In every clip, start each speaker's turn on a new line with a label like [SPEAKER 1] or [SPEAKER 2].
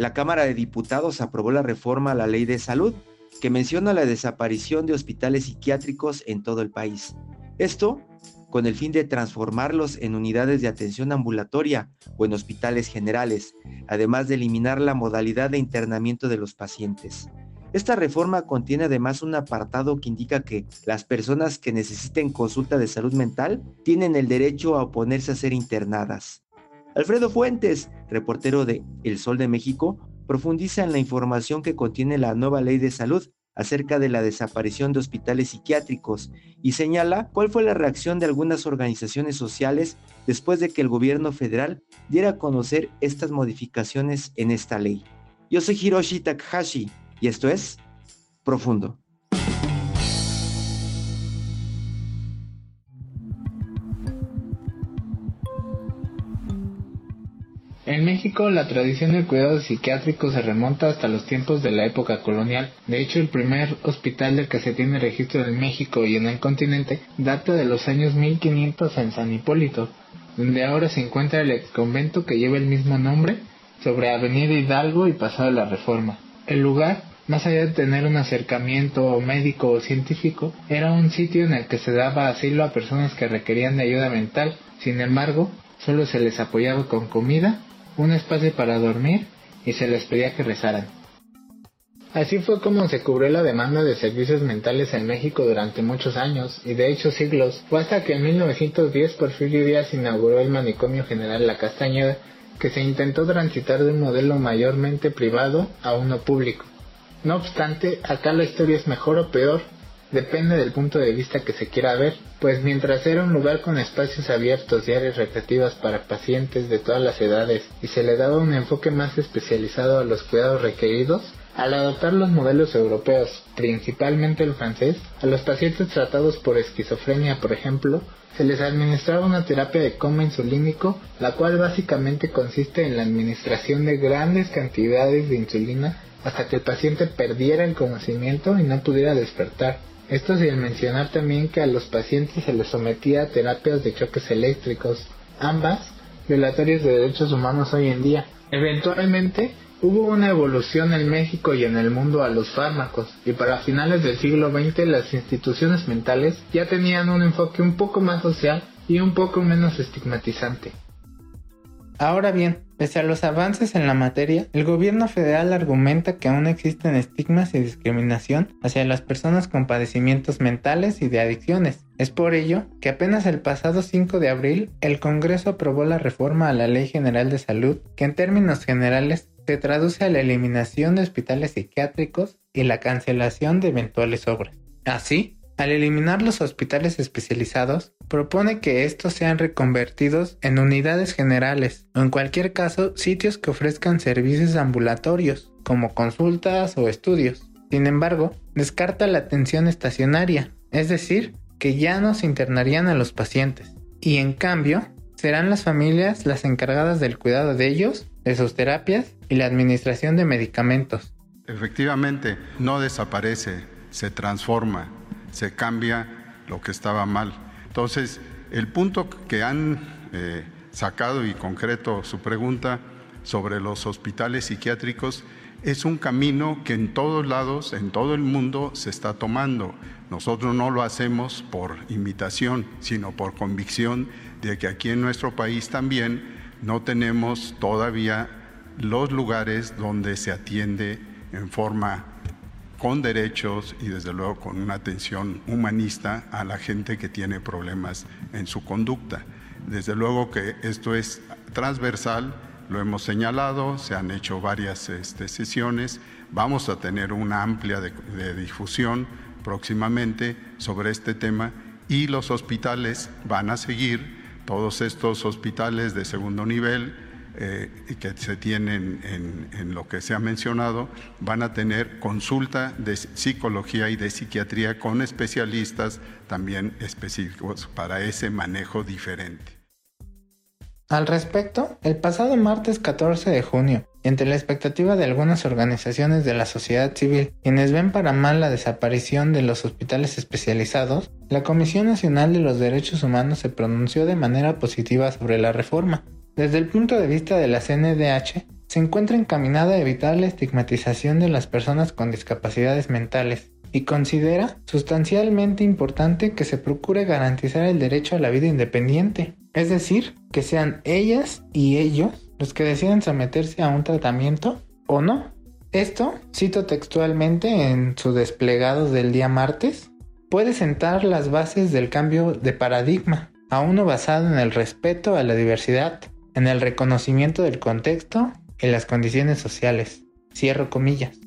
[SPEAKER 1] la Cámara de Diputados aprobó la reforma a la Ley de Salud, que menciona la desaparición de hospitales psiquiátricos en todo el país. Esto con el fin de transformarlos en unidades de atención ambulatoria o en hospitales generales, además de eliminar la modalidad de internamiento de los pacientes. Esta reforma contiene además un apartado que indica que las personas que necesiten consulta de salud mental tienen el derecho a oponerse a ser internadas. Alfredo Fuentes, reportero de El Sol de México, profundiza en la información que contiene la nueva ley de salud acerca de la desaparición de hospitales psiquiátricos y señala cuál fue la reacción de algunas organizaciones sociales después de que el gobierno federal diera a conocer estas modificaciones en esta ley. Yo soy Hiroshi Takahashi y esto es Profundo.
[SPEAKER 2] En México, la tradición del cuidado psiquiátrico se remonta hasta los tiempos de la época colonial. De hecho, el primer hospital del que se tiene registro en México y en el continente data de los años 1500 en San Hipólito, donde ahora se encuentra el exconvento que lleva el mismo nombre sobre Avenida Hidalgo y Pasado la Reforma. El lugar, más allá de tener un acercamiento médico o científico, era un sitio en el que se daba asilo a personas que requerían de ayuda mental. Sin embargo, solo se les apoyaba con comida un espacio para dormir y se les pedía que rezaran. Así fue como se cubrió la demanda de servicios mentales en México durante muchos años, y de hecho siglos, fue hasta que en 1910 Porfirio Díaz inauguró el manicomio general La Castañeda, que se intentó transitar de un modelo mayormente privado a uno público. No obstante, acá la historia es mejor o peor, depende del punto de vista que se quiera ver, pues mientras era un lugar con espacios abiertos y áreas recreativas para pacientes de todas las edades y se le daba un enfoque más especializado a los cuidados requeridos, al adoptar los modelos europeos, principalmente el francés, a los pacientes tratados por esquizofrenia, por ejemplo, se les administraba una terapia de coma insulínico, la cual básicamente consiste en la administración de grandes cantidades de insulina hasta que el paciente perdiera el conocimiento y no pudiera despertar. Esto sin mencionar también que a los pacientes se les sometía a terapias de choques eléctricos, ambas violatorias de derechos humanos hoy en día. Eventualmente hubo una evolución en México y en el mundo a los fármacos, y para finales del siglo XX las instituciones mentales ya tenían un enfoque un poco más social y un poco menos estigmatizante. Ahora bien, pese a los avances en la materia, el gobierno federal argumenta que aún existen estigmas y discriminación hacia las personas con padecimientos mentales y de adicciones. Es por ello que apenas el pasado 5 de abril el Congreso aprobó la reforma a la Ley General de Salud, que en términos generales se traduce a la eliminación de hospitales psiquiátricos y la cancelación de eventuales obras. Así, al eliminar los hospitales especializados, propone que estos sean reconvertidos en unidades generales o en cualquier caso sitios que ofrezcan servicios ambulatorios, como consultas o estudios. Sin embargo, descarta la atención estacionaria, es decir, que ya no se internarían a los pacientes, y en cambio serán las familias las encargadas del cuidado de ellos, de sus terapias y la administración de medicamentos.
[SPEAKER 3] Efectivamente, no desaparece, se transforma se cambia lo que estaba mal. Entonces, el punto que han eh, sacado y concreto su pregunta sobre los hospitales psiquiátricos es un camino que en todos lados, en todo el mundo, se está tomando. Nosotros no lo hacemos por imitación, sino por convicción de que aquí en nuestro país también no tenemos todavía los lugares donde se atiende en forma con derechos y desde luego con una atención humanista a la gente que tiene problemas en su conducta. Desde luego que esto es transversal, lo hemos señalado, se han hecho varias este, sesiones, vamos a tener una amplia de difusión próximamente sobre este tema y los hospitales van a seguir, todos estos hospitales de segundo nivel, eh, que se tienen en, lo que se ha mencionado, van a tener consulta de psicología y de psiquiatría con especialistas también específicos para ese manejo diferente.
[SPEAKER 2] Al respecto, el pasado martes 14 de junio, entre la expectativa de algunas organizaciones de la sociedad civil, quienes ven para mal la desaparición de los hospitales especializados, la Comisión Nacional de los Derechos Humanos se pronunció de manera positiva sobre la reforma. Desde el punto de vista de la CNDH, se encuentra encaminada a evitar la estigmatización de las personas con discapacidades mentales y considera sustancialmente importante que se procure garantizar el derecho a la vida independiente, es decir, que sean ellas y ellos los que decidan someterse a un tratamiento o no. Esto, cito textualmente en su desplegado del día martes, puede sentar las bases del cambio de paradigma a uno basado en el respeto a la diversidad, en el reconocimiento del contexto y las condiciones sociales. Comillas.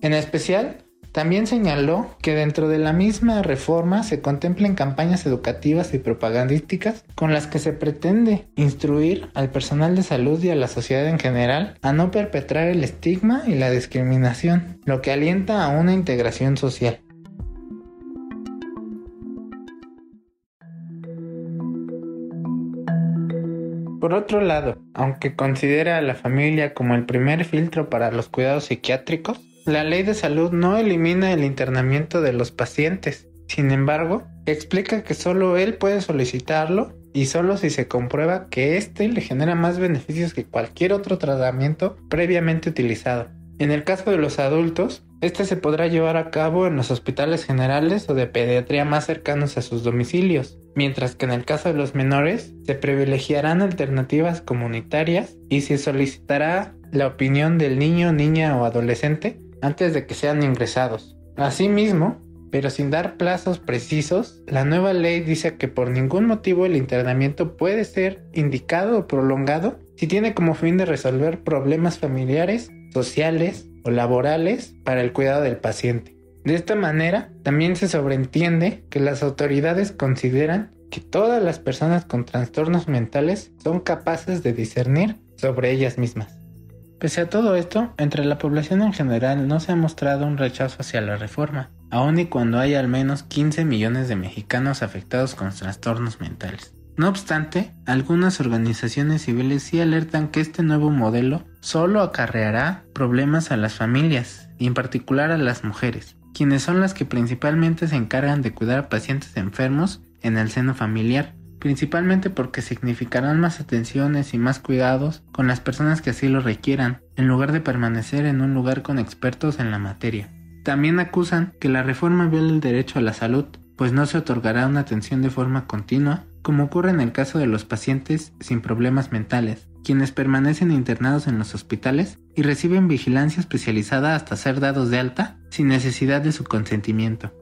[SPEAKER 2] En especial, también señaló que dentro de la misma reforma se contemplan campañas educativas y propagandísticas con las que se pretende instruir al personal de salud y a la sociedad en general a no perpetrar el estigma y la discriminación, lo que alienta a una integración social. Por otro lado, aunque considera a la familia como el primer filtro para los cuidados psiquiátricos, la ley de salud no elimina el internamiento de los pacientes. Sin embargo, explica que solo él puede solicitarlo y solo si se comprueba que éste le genera más beneficios que cualquier otro tratamiento previamente utilizado. En el caso de los adultos, este se podrá llevar a cabo en los hospitales generales o de pediatría más cercanos a sus domicilios, mientras que en el caso de los menores se privilegiarán alternativas comunitarias y se solicitará la opinión del niño, niña o adolescente antes de que sean ingresados. Asimismo, pero sin dar plazos precisos, la nueva ley dice que por ningún motivo el internamiento puede ser indicado o prolongado si tiene como fin de resolver problemas familiares, sociales o laborales para el cuidado del paciente. De esta manera, también se sobreentiende que las autoridades consideran que todas las personas con trastornos mentales son capaces de discernir sobre ellas mismas. Pese a todo esto, entre la población en general no se ha mostrado un rechazo hacia la reforma, aun y cuando hay al menos 15 millones de mexicanos afectados con trastornos mentales. No obstante, algunas organizaciones civiles sí alertan que este nuevo modelo solo acarreará problemas a las familias y en particular a las mujeres, quienes son las que principalmente se encargan de cuidar a pacientes enfermos en el seno familiar, principalmente porque significarán más atenciones y más cuidados con las personas que así lo requieran, en lugar de permanecer en un lugar con expertos en la materia. También acusan que la reforma viola el derecho a la salud, pues no se otorgará una atención de forma continua, como ocurre en el caso de los pacientes sin problemas mentales, quienes permanecen internados en los hospitales y reciben vigilancia especializada hasta ser dados de alta sin necesidad de su consentimiento.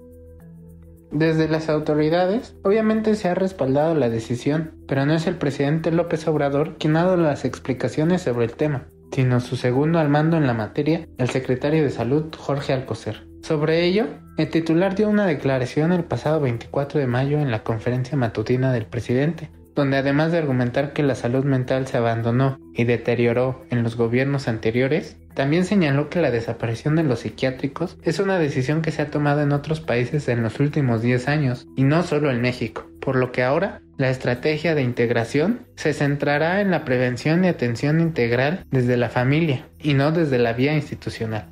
[SPEAKER 2] Desde las autoridades, obviamente se ha respaldado la decisión, pero no es el presidente López Obrador quien ha dado las explicaciones sobre el tema, sino su segundo al mando en la materia, el secretario de Salud Jorge Alcocer. Sobre ello, el titular dio una declaración el pasado 24 de mayo en la conferencia matutina del presidente, donde además de argumentar que la salud mental se abandonó y deterioró en los gobiernos anteriores, también señaló que la desaparición de los psiquiátricos es una decisión que se ha tomado en otros países en los últimos 10 años, y no solo en México, por lo que ahora la estrategia de integración se centrará en la prevención y atención integral desde la familia y no desde la vía institucional.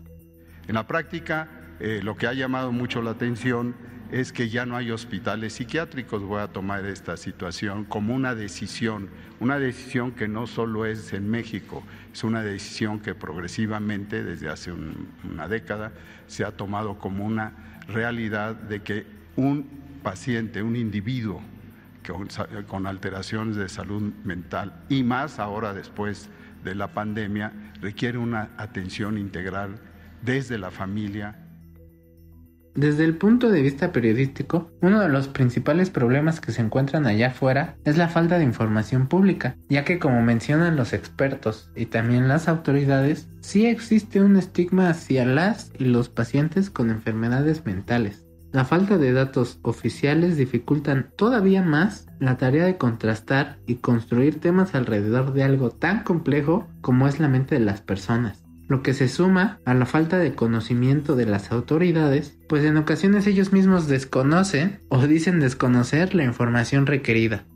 [SPEAKER 3] En la práctica, eh, lo que ha llamado mucho la atención es que ya no hay hospitales psiquiátricos. Voy a tomar esta situación como una decisión, una decisión que no solo es en México, es una decisión que progresivamente desde hace una década se ha tomado como una realidad de que un paciente, un individuo con, con alteraciones de salud mental y más ahora después de la pandemia requiere una atención integral desde la familia
[SPEAKER 2] desde el punto de vista periodístico, uno de los principales problemas que se encuentran allá afuera es la falta de información pública, ya que como mencionan los expertos y también las autoridades, sí existe un estigma hacia las y los pacientes con enfermedades mentales. La falta de datos oficiales dificultan todavía más la tarea de contrastar y construir temas alrededor de algo tan complejo como es la mente de las personas lo que se suma a la falta de conocimiento de las autoridades, pues en ocasiones ellos mismos desconocen o dicen desconocer la información requerida.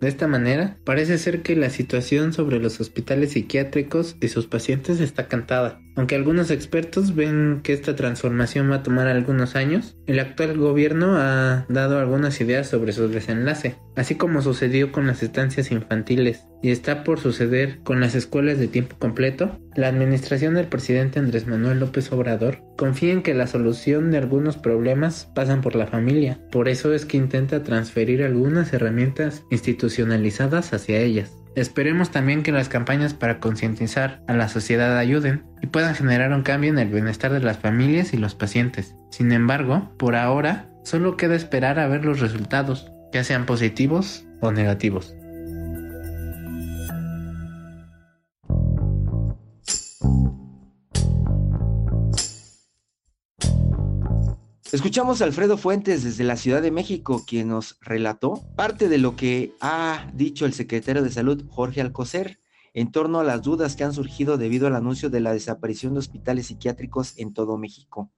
[SPEAKER 2] De esta manera, parece ser que la situación sobre los hospitales psiquiátricos y sus pacientes está cantada. Aunque algunos expertos ven que esta transformación va a tomar algunos años, el actual gobierno ha dado algunas ideas sobre su desenlace, así como sucedió con las estancias infantiles y está por suceder con las escuelas de tiempo completo, la administración del presidente Andrés Manuel López Obrador confía en que la solución de algunos problemas pasan por la familia, por eso es que intenta transferir algunas herramientas institucionalizadas hacia ellas. Esperemos también que las campañas para concientizar a la sociedad ayuden y puedan generar un cambio en el bienestar de las familias y los pacientes. Sin embargo, por ahora, solo queda esperar a ver los resultados, ya sean positivos o negativos.
[SPEAKER 1] Escuchamos a Alfredo Fuentes desde la Ciudad de México, quien nos relató parte de lo que ha dicho el secretario de Salud, Jorge Alcocer, en torno a las dudas que han surgido debido al anuncio de la desaparición de hospitales psiquiátricos en todo México.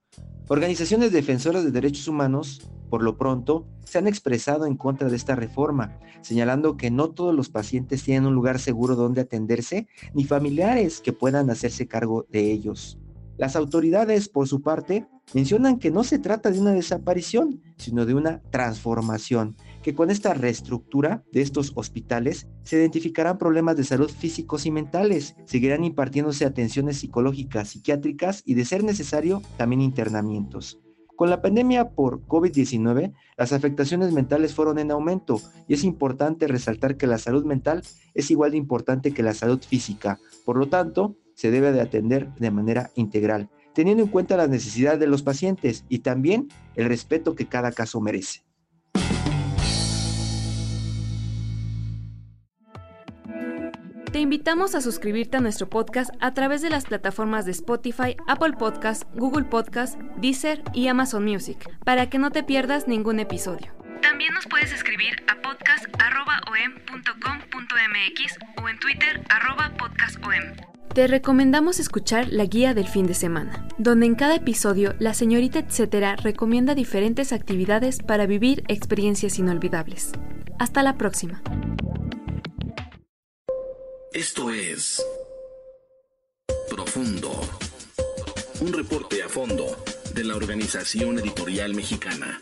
[SPEAKER 1] Organizaciones defensoras de derechos humanos, por lo pronto, se han expresado en contra de esta reforma, señalando que no todos los pacientes tienen un lugar seguro donde atenderse, ni familiares que puedan hacerse cargo de ellos. Las autoridades, por su parte, mencionan que no se trata de una desaparición, sino de una transformación, que con esta reestructura de estos hospitales se identificarán problemas de salud físicos y mentales, seguirán impartiéndose atenciones psicológicas, psiquiátricas y de ser necesario también internamientos. Con la pandemia por COVID-19, las afectaciones mentales fueron en aumento y es importante resaltar que la salud mental es igual de importante que la salud física. Por lo tanto, se debe de atender de manera integral, teniendo en cuenta las necesidades de los pacientes y también el respeto que cada caso merece.
[SPEAKER 4] Te invitamos a suscribirte a nuestro podcast a través de las plataformas de Spotify, Apple Podcast, Google Podcast, Deezer y Amazon Music, para que no te pierdas ningún episodio. También nos puedes escribir a podcast.om.com.mx o en Twitter podcastom. Te recomendamos escuchar la guía del fin de semana, donde en cada episodio la señorita etcétera recomienda diferentes actividades para vivir experiencias inolvidables. Hasta la próxima.
[SPEAKER 5] Esto es Profundo, un reporte a fondo de la Organización Editorial Mexicana.